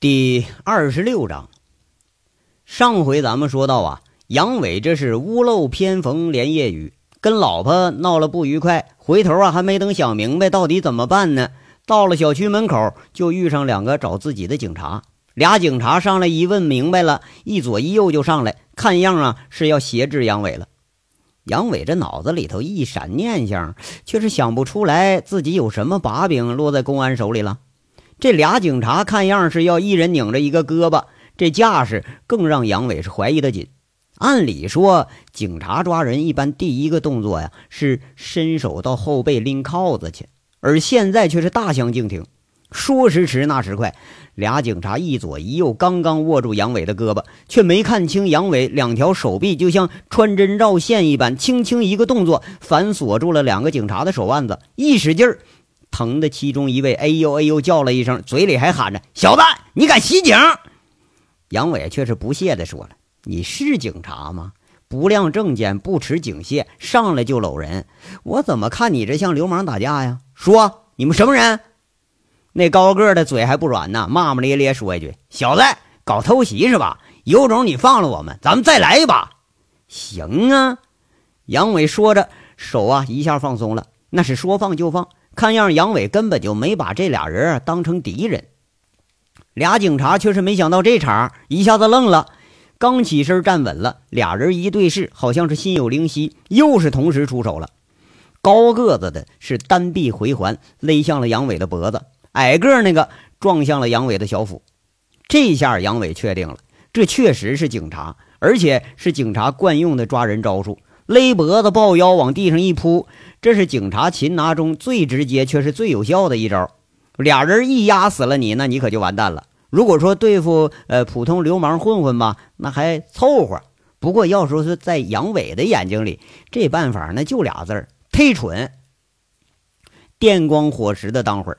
第二十六章，上回咱们说到啊，杨伟这是屋漏偏逢连夜雨，跟老婆闹了不愉快，回头啊还没等想明白到底怎么办呢，到了小区门口就遇上两个找自己的警察，俩警察上来一问明白了，一左一右就上来，看样啊是要挟制杨伟了。杨伟这脑子里头一闪念想，却是想不出来自己有什么把柄落在公安手里了。这俩警察看样是要一人拧着一个胳膊，这架势更让杨伟是怀疑的紧。按理说，警察抓人一般第一个动作呀是伸手到后背拎铐子去，而现在却是大相径庭。说时迟，那时快，俩警察一左一右，刚刚握住杨伟的胳膊，却没看清杨伟两条手臂就像穿针绕线一般，轻轻一个动作反锁住了两个警察的手腕子，一使劲儿。疼的其中一位哎呦哎呦叫了一声，嘴里还喊着：“小子，你敢袭警！”杨伟却是不屑地说了：“你是警察吗？不亮证件，不持警械，上来就搂人，我怎么看你这像流氓打架呀？说你们什么人？”那高个的嘴还不软呢，骂骂咧咧说一句：“小子，搞偷袭是吧？有种你放了我们，咱们再来一把。”行啊，杨伟说着，手啊一下放松了，那是说放就放。看样，杨伟根本就没把这俩人当成敌人。俩警察却是没想到这茬，一下子愣了。刚起身站稳了，俩人一对视，好像是心有灵犀，又是同时出手了。高个子的是单臂回环勒向了杨伟的脖子，矮个那个撞向了杨伟的小腹。这下杨伟确定了，这确实是警察，而且是警察惯用的抓人招数：勒脖子、抱腰，往地上一扑。这是警察擒拿中最直接却是最有效的一招，俩人一压死了你，那你可就完蛋了。如果说对付呃普通流氓混混吧，那还凑合。不过要说是在杨伟的眼睛里，这办法那就俩字儿：忒蠢。电光火石的当会儿，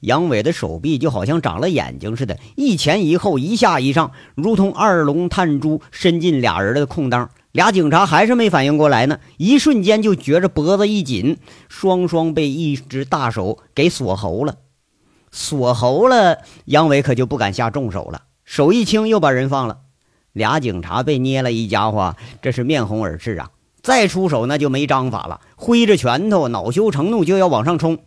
杨伟的手臂就好像长了眼睛似的，一前一后，一下一上，如同二龙探珠，伸进俩人的空当。俩警察还是没反应过来呢，一瞬间就觉着脖子一紧，双双被一只大手给锁喉了。锁喉了，杨伟可就不敢下重手了，手一轻又把人放了。俩警察被捏了一家伙，这是面红耳赤啊！再出手那就没章法了，挥着拳头，恼羞成怒就要往上冲。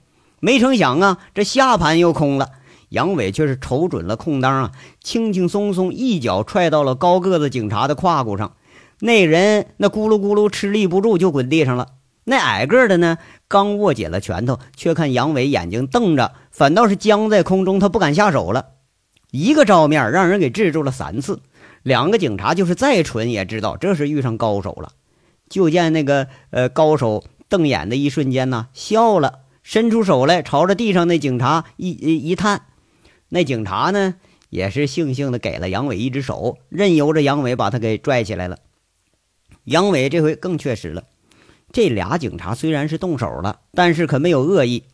没成想啊，这下盘又空了。杨伟却是瞅准了空当啊，轻轻松松一脚踹到了高个子警察的胯骨上。那人那咕噜咕噜吃力不住就滚地上了。那矮个的呢，刚握紧了拳头，却看杨伟眼睛瞪着，反倒是僵在空中，他不敢下手了。一个照面让人给制住了三次。两个警察就是再蠢也知道这是遇上高手了。就见那个呃高手瞪眼的一瞬间呢，笑了，伸出手来朝着地上那警察一一探。那警察呢也是悻悻的给了杨伟一只手，任由着杨伟把他给拽起来了。杨伟这回更确实了，这俩警察虽然是动手了，但是可没有恶意。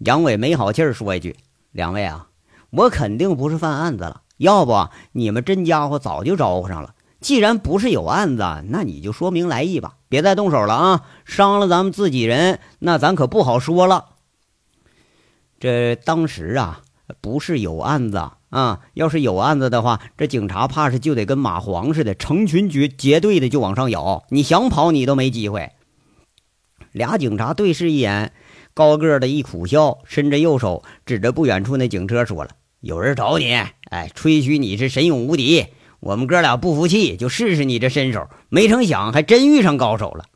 杨伟没好气儿说一句：“两位啊，我肯定不是犯案子了，要不你们真家伙早就招呼上了。既然不是有案子，那你就说明来意吧，别再动手了啊！伤了咱们自己人，那咱可不好说了。这当时啊，不是有案子。”啊，要是有案子的话，这警察怕是就得跟蚂蟥似的，成群结结队的就往上咬。你想跑，你都没机会。俩警察对视一眼，高个的一苦笑，伸着右手指着不远处那警车说了：“有人找你，哎，吹嘘你是神勇无敌。我们哥俩不服气，就试试你这身手。没成想，还真遇上高手了。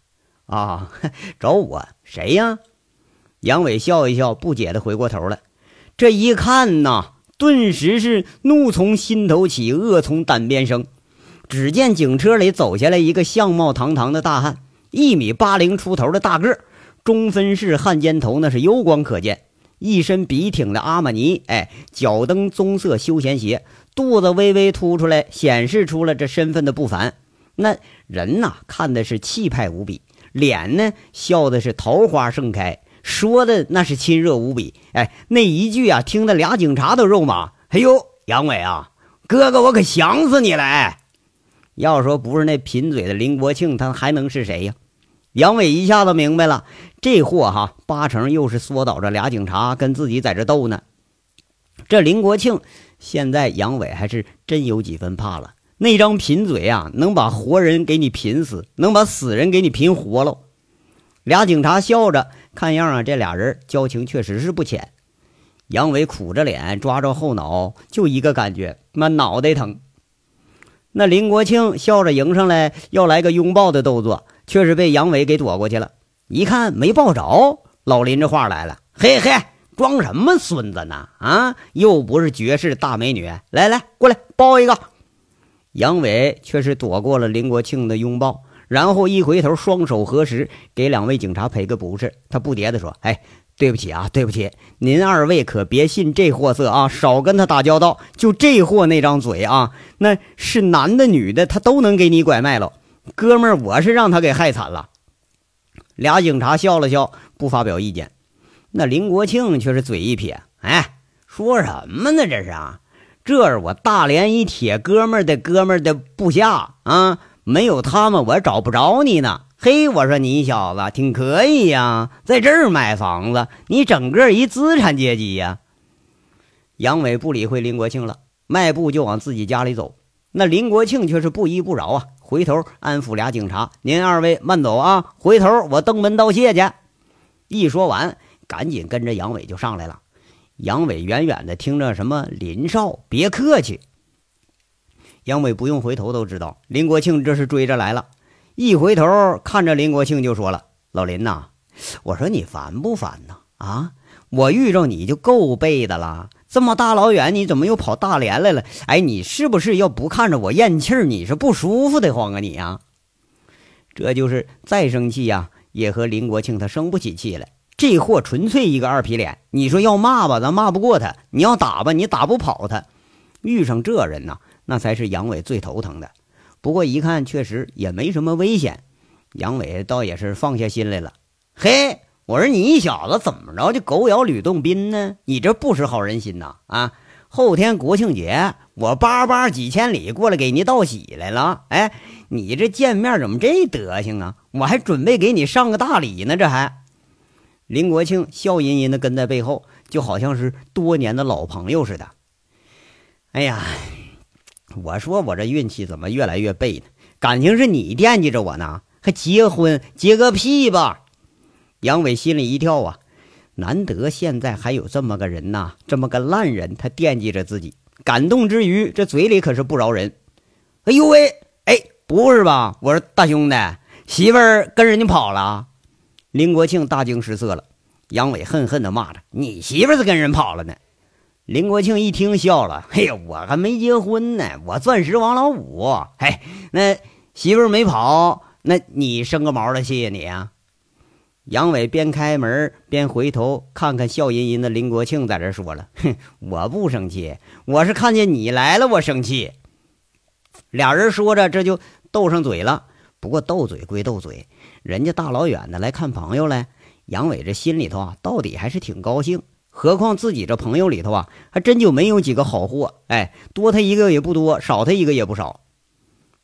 啊，找我谁呀？”杨伟笑一笑，不解的回过头来，这一看呐。顿时是怒从心头起，恶从胆边生。只见警车里走下来一个相貌堂堂的大汉，一米八零出头的大个，中分式汉奸头那是油光可见，一身笔挺的阿玛尼，哎，脚蹬棕色休闲鞋，肚子微微凸出来，显示出了这身份的不凡。那人呐，看的是气派无比，脸呢笑的是桃花盛开。说的那是亲热无比，哎，那一句啊，听得俩警察都肉麻。哎呦，杨伟啊，哥哥，我可想死你了！哎，要说不是那贫嘴的林国庆，他还能是谁呀？杨伟一下子明白了，这货哈，八成又是缩导着俩警察跟自己在这斗呢。这林国庆现在杨伟还是真有几分怕了。那张贫嘴啊，能把活人给你贫死，能把死人给你贫活喽。俩警察笑着，看样啊，这俩人交情确实是不浅。杨伟苦着脸，抓着后脑，就一个感觉，妈脑袋疼。那林国庆笑着迎上来，要来个拥抱的动作，却是被杨伟给躲过去了。一看没抱着，老林这话来了：“嘿嘿，装什么孙子呢？啊，又不是绝世大美女，来来，过来抱一个。”杨伟却是躲过了林国庆的拥抱。然后一回头，双手合十，给两位警察赔个不是。他不迭地说：“哎，对不起啊，对不起，您二位可别信这货色啊，少跟他打交道。就这货那张嘴啊，那是男的女的，他都能给你拐卖了。哥们儿，我是让他给害惨了。”俩警察笑了笑，不发表意见。那林国庆却是嘴一撇：“哎，说什么呢？这是啊，这是我大连一铁哥们儿的哥们儿的部下啊。”没有他们，我找不着你呢。嘿，我说你小子挺可以呀，在这儿买房子，你整个一资产阶级呀。杨伟不理会林国庆了，迈步就往自己家里走。那林国庆却是不依不饶啊，回头安抚俩警察：“您二位慢走啊，回头我登门道谢去。”一说完，赶紧跟着杨伟就上来了。杨伟远远的听着什么林少，别客气。杨伟不用回头都知道，林国庆这是追着来了。一回头看着林国庆就说了：“老林呐，我说你烦不烦呐？啊，我遇着你就够背的了，这么大老远，你怎么又跑大连来了？哎，你是不是要不看着我咽气儿，你是不舒服的慌啊你啊？这就是再生气呀，也和林国庆他生不起气来。这货纯粹一个二皮脸，你说要骂吧，咱骂不过他；你要打吧，你打不跑他。遇上这人呐。”那才是杨伟最头疼的，不过一看确实也没什么危险，杨伟倒也是放下心来了。嘿，我说你小子怎么着就狗咬吕洞宾呢？你这不识好人心呐！啊，后天国庆节，我叭叭几千里过来给你道喜来了。哎，你这见面怎么这德行啊？我还准备给你上个大礼呢，这还。林国庆笑吟吟的跟在背后，就好像是多年的老朋友似的。哎呀！我说我这运气怎么越来越背呢？感情是你惦记着我呢，还结婚结个屁吧！杨伟心里一跳啊，难得现在还有这么个人呐，这么个烂人，他惦记着自己。感动之余，这嘴里可是不饶人。哎呦喂，哎，不是吧？我说大兄弟，媳妇儿跟人家跑了？林国庆大惊失色了。杨伟恨恨地骂着：“你媳妇儿是跟人跑了呢？”林国庆一听笑了：“嘿呀，我还没结婚呢，我钻石王老五。嘿，那媳妇儿没跑，那你生个毛的？谢谢你啊！”杨伟边开门边回头看看笑吟吟的林国庆，在这说了：“哼，我不生气，我是看见你来了，我生气。”俩人说着，这就斗上嘴了。不过斗嘴归斗嘴，人家大老远的来看朋友来，杨伟这心里头啊，到底还是挺高兴。何况自己这朋友里头啊，还真就没有几个好货。哎，多他一个也不多，少他一个也不少。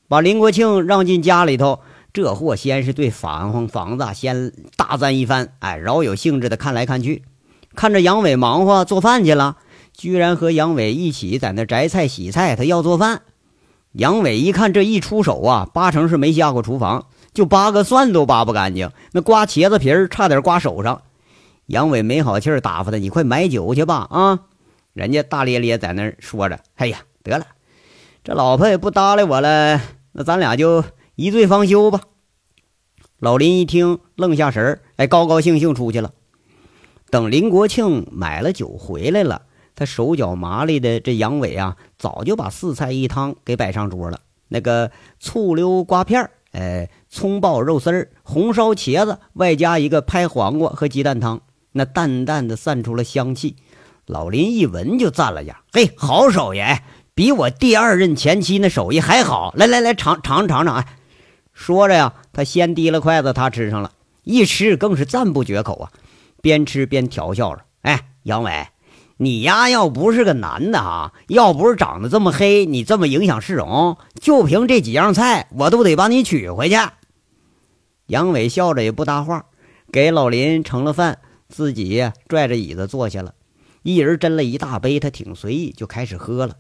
把林国庆让进家里头，这货先是对房房子先大赞一番，哎，饶有兴致的看来看去，看着杨伟忙活做饭去了，居然和杨伟一起在那摘菜洗菜，他要做饭。杨伟一看这一出手啊，八成是没下过厨房，就扒个蒜都扒不干净，那刮茄子皮儿差点刮手上。杨伟没好气儿打发他：“你快买酒去吧！”啊，人家大咧咧在那说着：“哎呀，得了，这老婆也不搭理我了，那咱俩就一醉方休吧。”老林一听，愣下神儿，哎，高高兴兴出去了。等林国庆买了酒回来了，他手脚麻利的这杨伟啊，早就把四菜一汤给摆上桌了。那个醋溜瓜片儿，哎，葱爆肉丝儿，红烧茄子，外加一个拍黄瓜和鸡蛋汤。那淡淡的散出了香气，老林一闻就赞了呀：“嘿，好手艺，比我第二任前妻那手艺还好。来来来，尝尝尝尝！”哎，说着呀，他先提了筷子，他吃上了一吃更是赞不绝口啊，边吃边调笑着：“哎，杨伟，你呀，要不是个男的哈，要不是长得这么黑，你这么影响市容，就凭这几样菜，我都得把你娶回去。”杨伟笑着也不搭话，给老林盛了饭。自己拽着椅子坐下了，一人斟了一大杯，他挺随意，就开始喝了。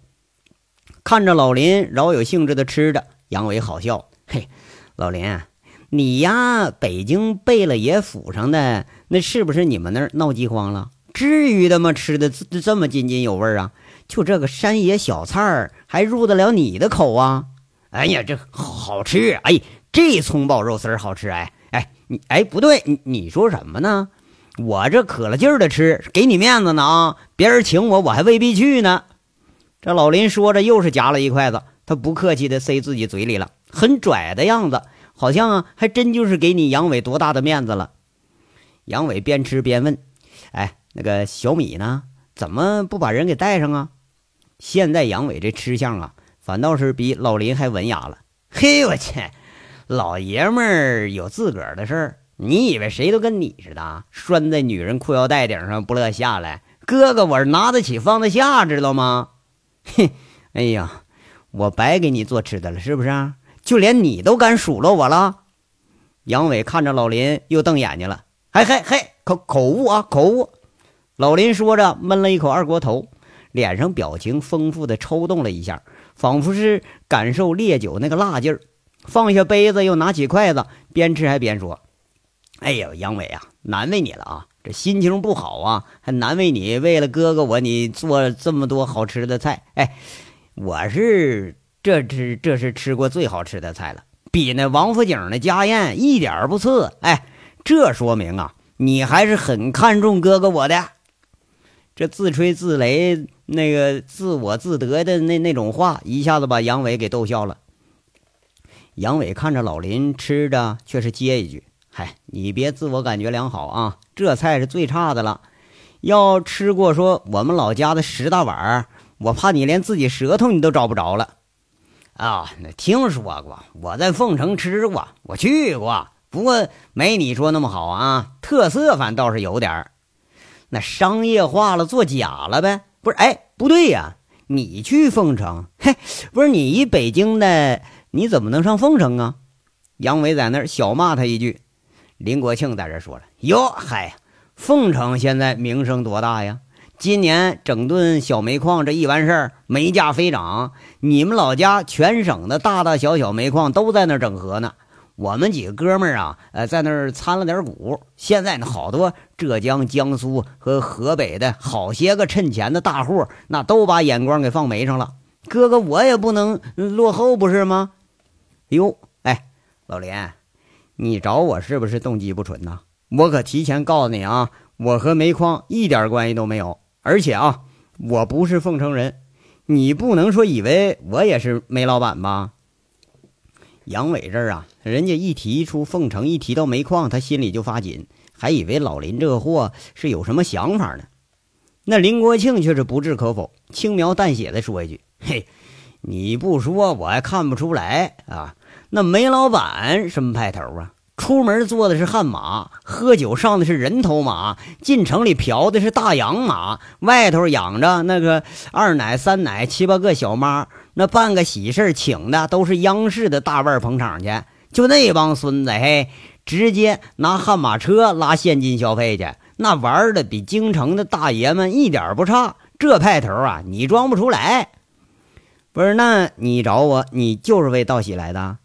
看着老林饶有兴致的吃着，杨伟好笑：“嘿，老林，你呀，北京贝勒爷府上的，那是不是你们那儿闹饥荒了？至于的吗？吃的这这么津津有味啊？就这个山野小菜儿，还入得了你的口啊？哎呀，这好吃！哎，这葱爆肉丝儿好吃！哎哎，你哎不对，你你说什么呢？我这可了劲儿的吃，给你面子呢啊！别人请我，我还未必去呢。”这老林说着，又是夹了一筷子，他不客气的塞自己嘴里了，很拽的样子，好像啊，还真就是给你杨伟多大的面子了。杨伟边吃边问：“哎，那个小米呢？怎么不把人给带上啊？”现在杨伟这吃相啊，反倒是比老林还文雅了。嘿，我去，老爷们儿有自个儿的事儿，你以为谁都跟你似的，拴在女人裤腰带顶上不乐下来？哥哥，我是拿得起放得下，知道吗？哼，哎呀，我白给你做吃的了，是不是？就连你都敢数落我了？杨伟看着老林，又瞪眼睛了。嘿嘿嘿，口口误啊，口误！老林说着，闷了一口二锅头，脸上表情丰富的抽动了一下，仿佛是感受烈酒那个辣劲儿。放下杯子，又拿起筷子，边吃还边说：“哎呀，杨伟啊，难为你了啊！”这心情不好啊，还难为你。为了哥哥我，你做这么多好吃的菜。哎，我是这吃这是吃过最好吃的菜了，比那王府井的家宴一点不次。哎，这说明啊，你还是很看重哥哥我的。这自吹自擂、那个自我自得的那那种话，一下子把杨伟给逗笑了。杨伟看着老林吃着，却是接一句。嗨，你别自我感觉良好啊！这菜是最差的了。要吃过说我们老家的十大碗，我怕你连自己舌头你都找不着了。啊，那听说过，我在凤城吃过，我去过，不过没你说那么好啊。特色反倒是有点儿，那商业化了，做假了呗？不是？哎，不对呀，你去凤城，嘿，不是你一北京的，你怎么能上凤城啊？杨伟在那儿小骂他一句。林国庆在这说了：“哟，嗨，凤城现在名声多大呀？今年整顿小煤矿这一完事儿，煤价飞涨。你们老家全省的大大小小煤矿都在那儿整合呢。我们几个哥们儿啊，呃，在那儿参了点股。现在呢，好多浙江、江苏和河北的好些个趁钱的大户，那都把眼光给放煤上了。哥哥，我也不能落后，不是吗？哟，哎，老林。”你找我是不是动机不纯呐？我可提前告诉你啊，我和煤矿一点关系都没有，而且啊，我不是凤城人，你不能说以为我也是煤老板吧？杨伟这儿啊，人家一提出凤城，一提到煤矿，他心里就发紧，还以为老林这个货是有什么想法呢。那林国庆却是不置可否，轻描淡写的说一句：“嘿，你不说我还看不出来啊。”那煤老板什么派头啊？出门坐的是悍马，喝酒上的是人头马，进城里嫖的是大洋马，外头养着那个二奶、三奶、七八个小妈，那办个喜事请的都是央视的大腕捧场去。就那帮孙子，嘿，直接拿悍马车拉现金消费去，那玩的比京城的大爷们一点不差。这派头啊，你装不出来。不是，那你找我，你就是为道喜来的？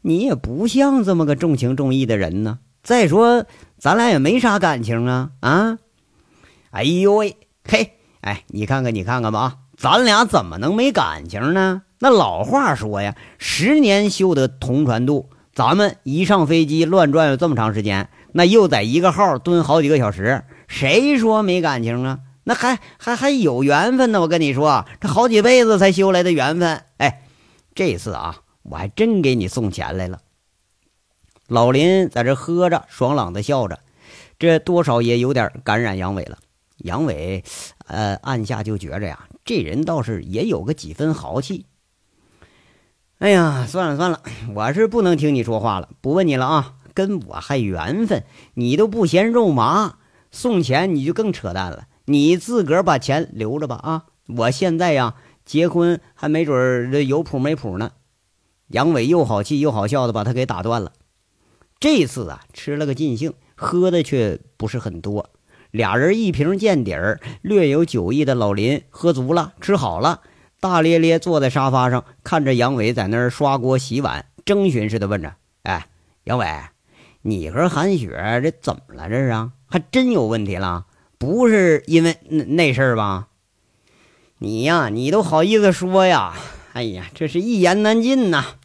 你也不像这么个重情重义的人呢。再说，咱俩也没啥感情啊啊！哎呦喂，嘿，哎，你看看，你看看吧啊，咱俩怎么能没感情呢？那老话说呀，十年修得同船渡。咱们一上飞机乱转悠这么长时间，那又在一个号蹲好几个小时，谁说没感情啊？那还还还有缘分呢！我跟你说，这好几辈子才修来的缘分。哎，这次啊，我还真给你送钱来了。老林在这喝着，爽朗的笑着，这多少也有点感染杨伟了。杨伟，呃，暗下就觉着呀，这人倒是也有个几分豪气。哎呀，算了算了，我是不能听你说话了，不问你了啊。跟我还缘分，你都不嫌肉麻，送钱你就更扯淡了。你自个儿把钱留着吧啊！我现在呀，结婚还没准儿有谱没谱呢。杨伟又好气又好笑的把他给打断了。这次啊，吃了个尽兴，喝的却不是很多。俩人一瓶见底儿，略有酒意的老林喝足了，吃好了，大咧咧坐在沙发上，看着杨伟在那儿刷锅洗碗，征询似的问着：“哎，杨伟，你和韩雪这怎么了？这是啊，还真有问题了？不是因为那那事儿吧？你呀，你都好意思说呀？哎呀，这是一言难尽呐。”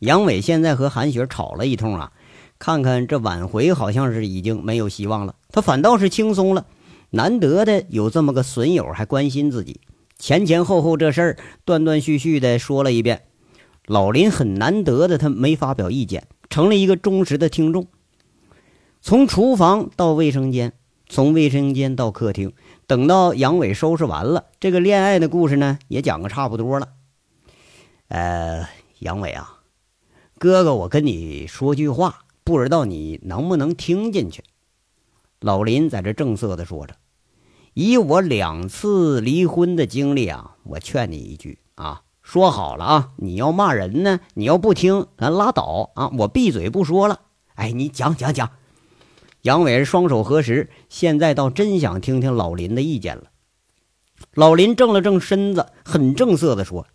杨伟现在和韩雪吵了一通啊。看看这挽回好像是已经没有希望了，他反倒是轻松了。难得的有这么个损友还关心自己，前前后后这事儿断断续续的说了一遍。老林很难得的他没发表意见，成了一个忠实的听众。从厨房到卫生间，从卫生间到客厅，等到杨伟收拾完了，这个恋爱的故事呢也讲个差不多了。呃，杨伟啊，哥哥，我跟你说句话。不知道你能不能听进去？老林在这正色的说着：“以我两次离婚的经历啊，我劝你一句啊，说好了啊，你要骂人呢，你要不听，咱拉倒啊，我闭嘴不说了。哎，你讲讲讲。”杨伟双手合十，现在倒真想听听老林的意见了。老林正了正身子，很正色的说：“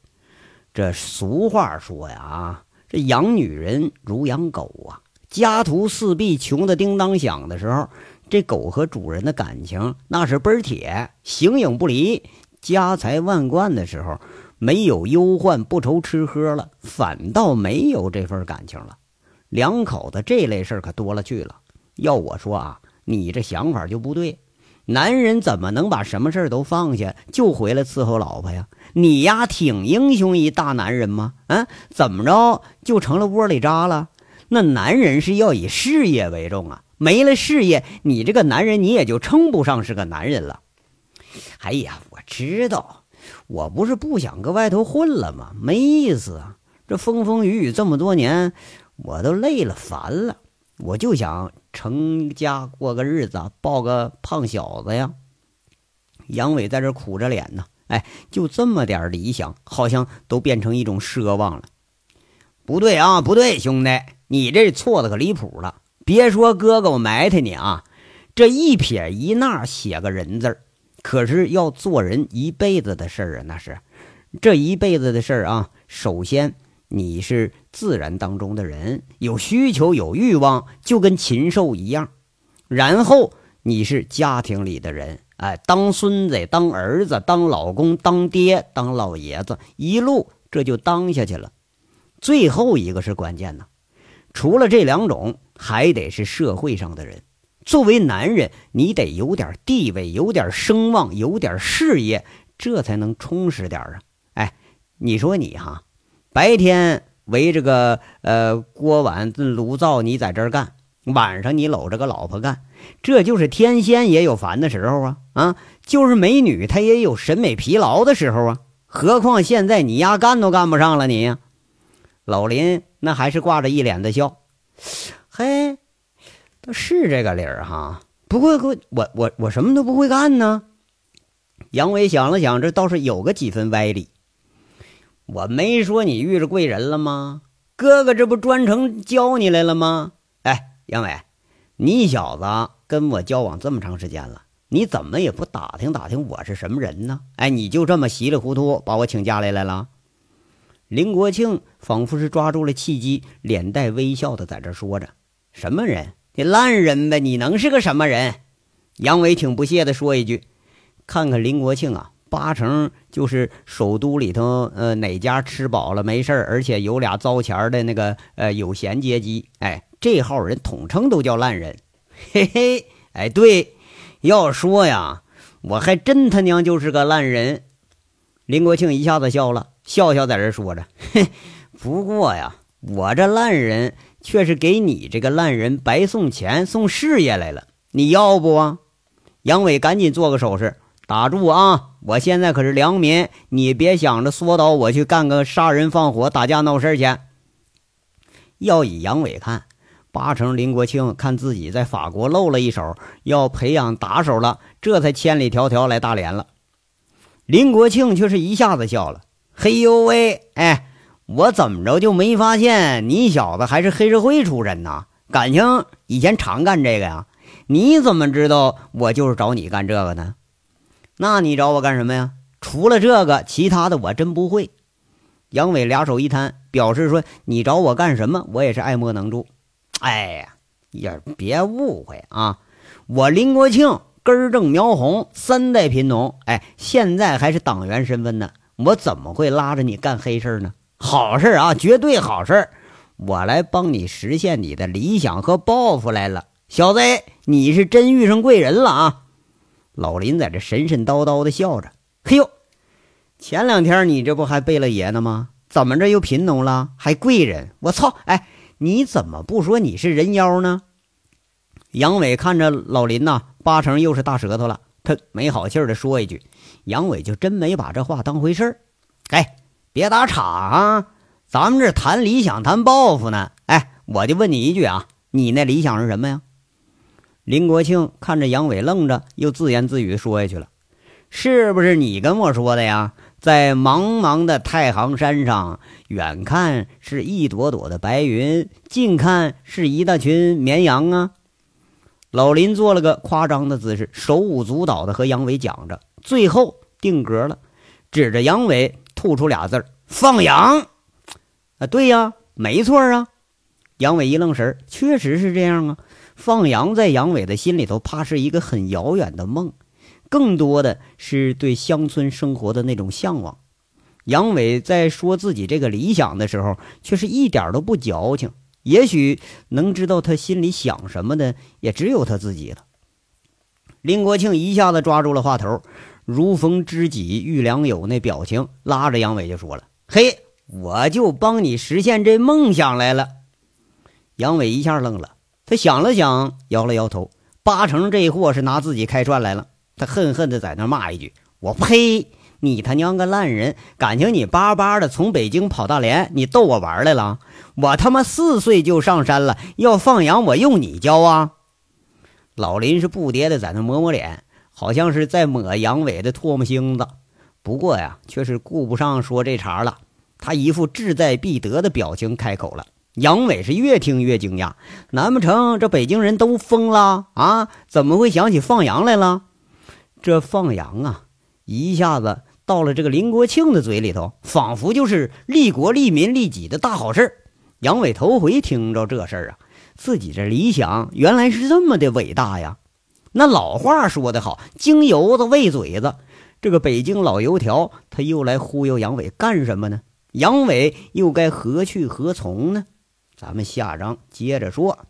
这俗话说呀，啊，这养女人如养狗啊。”家徒四壁、穷的叮当响的时候，这狗和主人的感情那是倍儿铁，形影不离；家财万贯的时候，没有忧患，不愁吃喝了，反倒没有这份感情了。两口子这类事可多了去了。要我说啊，你这想法就不对。男人怎么能把什么事儿都放下，就回来伺候老婆呀？你呀，挺英雄一大男人吗？啊，怎么着就成了窝里渣了？那男人是要以事业为重啊，没了事业，你这个男人你也就称不上是个男人了。哎呀，我知道，我不是不想搁外头混了吗？没意思啊，这风风雨雨这么多年，我都累了烦了，我就想成家过个日子，抱个胖小子呀。杨伟在这苦着脸呢，哎，就这么点理想，好像都变成一种奢望了。不对啊，不对，兄弟。你这错的可离谱了！别说哥哥，我埋汰你啊！这一撇一捺写个人字，可是要做人一辈子的事儿啊！那是这一辈子的事儿啊！首先你是自然当中的人，有需求有欲望，就跟禽兽一样。然后你是家庭里的人，哎，当孙子、当儿子、当老公、当爹、当老爷子，一路这就当下去了。最后一个是关键呢。除了这两种，还得是社会上的人。作为男人，你得有点地位，有点声望，有点事业，这才能充实点啊！哎，你说你哈，白天围着个呃锅碗炉灶你在这儿干，晚上你搂着个老婆干，这就是天仙也有烦的时候啊！啊，就是美女她也有审美疲劳的时候啊！何况现在你丫干都干不上了，你老林。那还是挂着一脸的笑，嘿，倒是这个理儿哈。不过我我我我什么都不会干呢。杨伟想了想，这倒是有个几分歪理。我没说你遇着贵人了吗？哥哥这不专程教你来了吗？哎，杨伟，你小子跟我交往这么长时间了，你怎么也不打听打听我是什么人呢？哎，你就这么稀里糊涂把我请家里来了？林国庆仿佛是抓住了契机，脸带微笑的在这说着：“什么人？你烂人呗！你能是个什么人？”杨伟挺不屑的说一句：“看看林国庆啊，八成就是首都里头呃哪家吃饱了没事而且有俩糟钱的那个呃有闲阶级。哎，这号人统称都叫烂人。嘿嘿，哎，对，要说呀，我还真他娘就是个烂人。”林国庆一下子笑了。笑笑在这说着，嘿，不过呀，我这烂人却是给你这个烂人白送钱送事业来了，你要不啊？杨伟赶紧做个手势，打住啊！我现在可是良民，你别想着缩倒我去干个杀人放火、打架闹事去。要以杨伟看，八成林国庆看自己在法国露了一手，要培养打手了，这才千里迢迢来大连了。林国庆却是一下子笑了。嘿呦喂，哎，我怎么着就没发现你小子还是黑社会出身呐？感情以前常干这个呀？你怎么知道我就是找你干这个呢？那你找我干什么呀？除了这个，其他的我真不会。杨伟俩手一摊，表示说：“你找我干什么？我也是爱莫能助。”哎呀，也别误会啊！我林国庆根正苗红，三代贫农，哎，现在还是党员身份呢。我怎么会拉着你干黑事呢？好事啊，绝对好事！我来帮你实现你的理想和抱负来了，小子，你是真遇上贵人了啊！老林在这神神叨叨的笑着，嘿呦。前两天你这不还背了爷呢吗？怎么着又贫农了，还贵人？我操！哎，你怎么不说你是人妖呢？杨伟看着老林呐，八成又是大舌头了。他没好气的说一句：“杨伟就真没把这话当回事儿。”哎，别打岔啊！咱们这谈理想、谈抱负呢。哎，我就问你一句啊，你那理想是什么呀？林国庆看着杨伟愣着，又自言自语说下去了：“是不是你跟我说的呀？”在茫茫的太行山上，远看是一朵朵的白云，近看是一大群绵羊啊！老林做了个夸张的姿势，手舞足蹈的和杨伟讲着，最后定格了，指着杨伟吐出俩字儿：“放羊。”啊，对呀，没错啊！杨伟一愣神确实是这样啊！放羊在杨伟的心里头，怕是一个很遥远的梦。更多的是对乡村生活的那种向往。杨伟在说自己这个理想的时候，却是一点都不矫情。也许能知道他心里想什么的，也只有他自己了。林国庆一下子抓住了话头，如逢知己遇良友那表情，拉着杨伟就说了：“嘿，我就帮你实现这梦想来了。”杨伟一下愣了，他想了想，摇了摇头，八成这货是拿自己开涮来了。他恨恨的在那骂一句：“我呸！你他娘个烂人！感情你巴巴的从北京跑大连，你逗我玩来了？我他妈四岁就上山了，要放羊我用你教啊！”老林是不迭的在那抹抹脸，好像是在抹杨伟的唾沫星子。不过呀，却是顾不上说这茬了。他一副志在必得的表情开口了。杨伟是越听越惊讶：“难不成这北京人都疯了啊？怎么会想起放羊来了？”这放羊啊，一下子到了这个林国庆的嘴里头，仿佛就是利国利民利己的大好事杨伟头回听着这事儿啊，自己这理想原来是这么的伟大呀！那老话说得好，京油子喂嘴子，这个北京老油条他又来忽悠杨伟干什么呢？杨伟又该何去何从呢？咱们下章接着说。